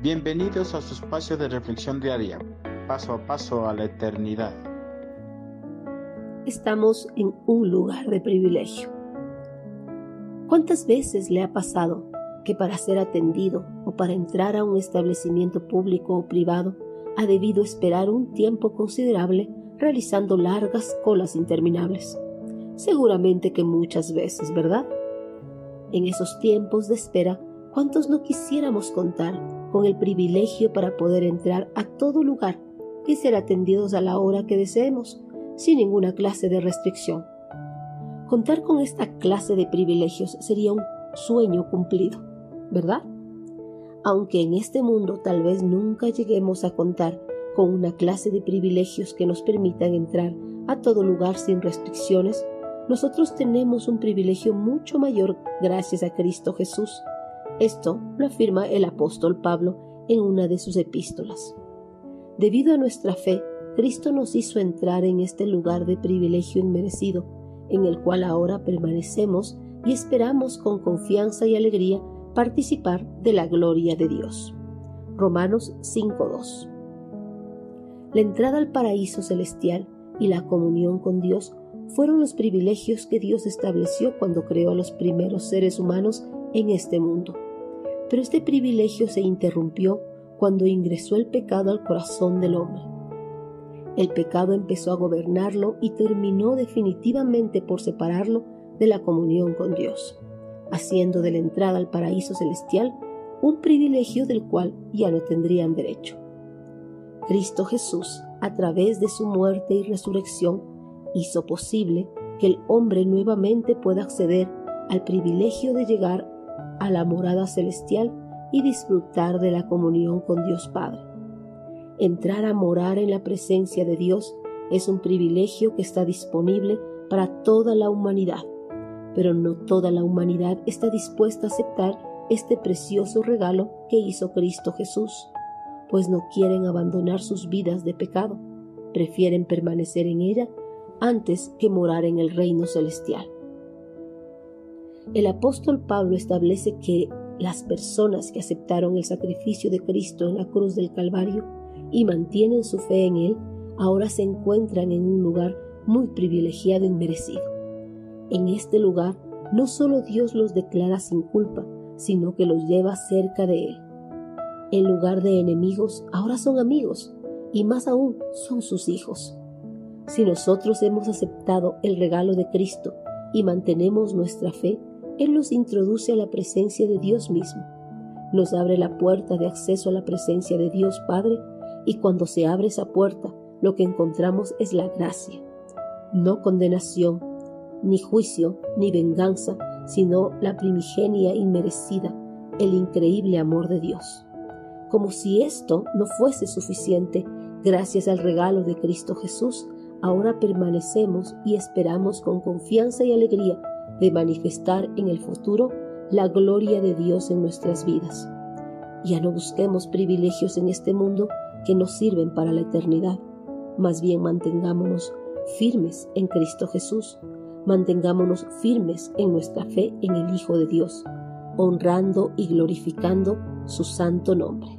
Bienvenidos a su espacio de reflexión diaria, paso a paso a la eternidad. Estamos en un lugar de privilegio. ¿Cuántas veces le ha pasado que para ser atendido o para entrar a un establecimiento público o privado ha debido esperar un tiempo considerable realizando largas colas interminables? Seguramente que muchas veces, ¿verdad? En esos tiempos de espera, ¿cuántos no quisiéramos contar con el privilegio para poder entrar a todo lugar y ser atendidos a la hora que deseemos, sin ninguna clase de restricción. Contar con esta clase de privilegios sería un sueño cumplido, ¿verdad? Aunque en este mundo tal vez nunca lleguemos a contar con una clase de privilegios que nos permitan entrar a todo lugar sin restricciones, nosotros tenemos un privilegio mucho mayor gracias a Cristo Jesús, esto lo afirma el apóstol Pablo en una de sus epístolas. Debido a nuestra fe, Cristo nos hizo entrar en este lugar de privilegio inmerecido, en el cual ahora permanecemos y esperamos con confianza y alegría participar de la gloria de Dios. Romanos 5.2 La entrada al paraíso celestial y la comunión con Dios fueron los privilegios que Dios estableció cuando creó a los primeros seres humanos en este mundo. Pero este privilegio se interrumpió cuando ingresó el pecado al corazón del hombre. El pecado empezó a gobernarlo y terminó definitivamente por separarlo de la comunión con Dios, haciendo de la entrada al paraíso celestial un privilegio del cual ya no tendrían derecho. Cristo Jesús, a través de su muerte y resurrección, hizo posible que el hombre nuevamente pueda acceder al privilegio de llegar a la morada celestial y disfrutar de la comunión con Dios Padre. Entrar a morar en la presencia de Dios es un privilegio que está disponible para toda la humanidad, pero no toda la humanidad está dispuesta a aceptar este precioso regalo que hizo Cristo Jesús, pues no quieren abandonar sus vidas de pecado, prefieren permanecer en ella antes que morar en el reino celestial. El apóstol Pablo establece que las personas que aceptaron el sacrificio de Cristo en la cruz del Calvario y mantienen su fe en Él, ahora se encuentran en un lugar muy privilegiado y merecido. En este lugar, no solo Dios los declara sin culpa, sino que los lleva cerca de Él. En lugar de enemigos, ahora son amigos, y más aún son sus hijos. Si nosotros hemos aceptado el regalo de Cristo y mantenemos nuestra fe, él nos introduce a la presencia de Dios mismo. Nos abre la puerta de acceso a la presencia de Dios Padre y cuando se abre esa puerta lo que encontramos es la gracia. No condenación, ni juicio, ni venganza, sino la primigenia inmerecida, el increíble amor de Dios. Como si esto no fuese suficiente, gracias al regalo de Cristo Jesús, ahora permanecemos y esperamos con confianza y alegría de manifestar en el futuro la gloria de Dios en nuestras vidas. Ya no busquemos privilegios en este mundo que nos sirven para la eternidad, más bien mantengámonos firmes en Cristo Jesús, mantengámonos firmes en nuestra fe en el Hijo de Dios, honrando y glorificando su santo nombre.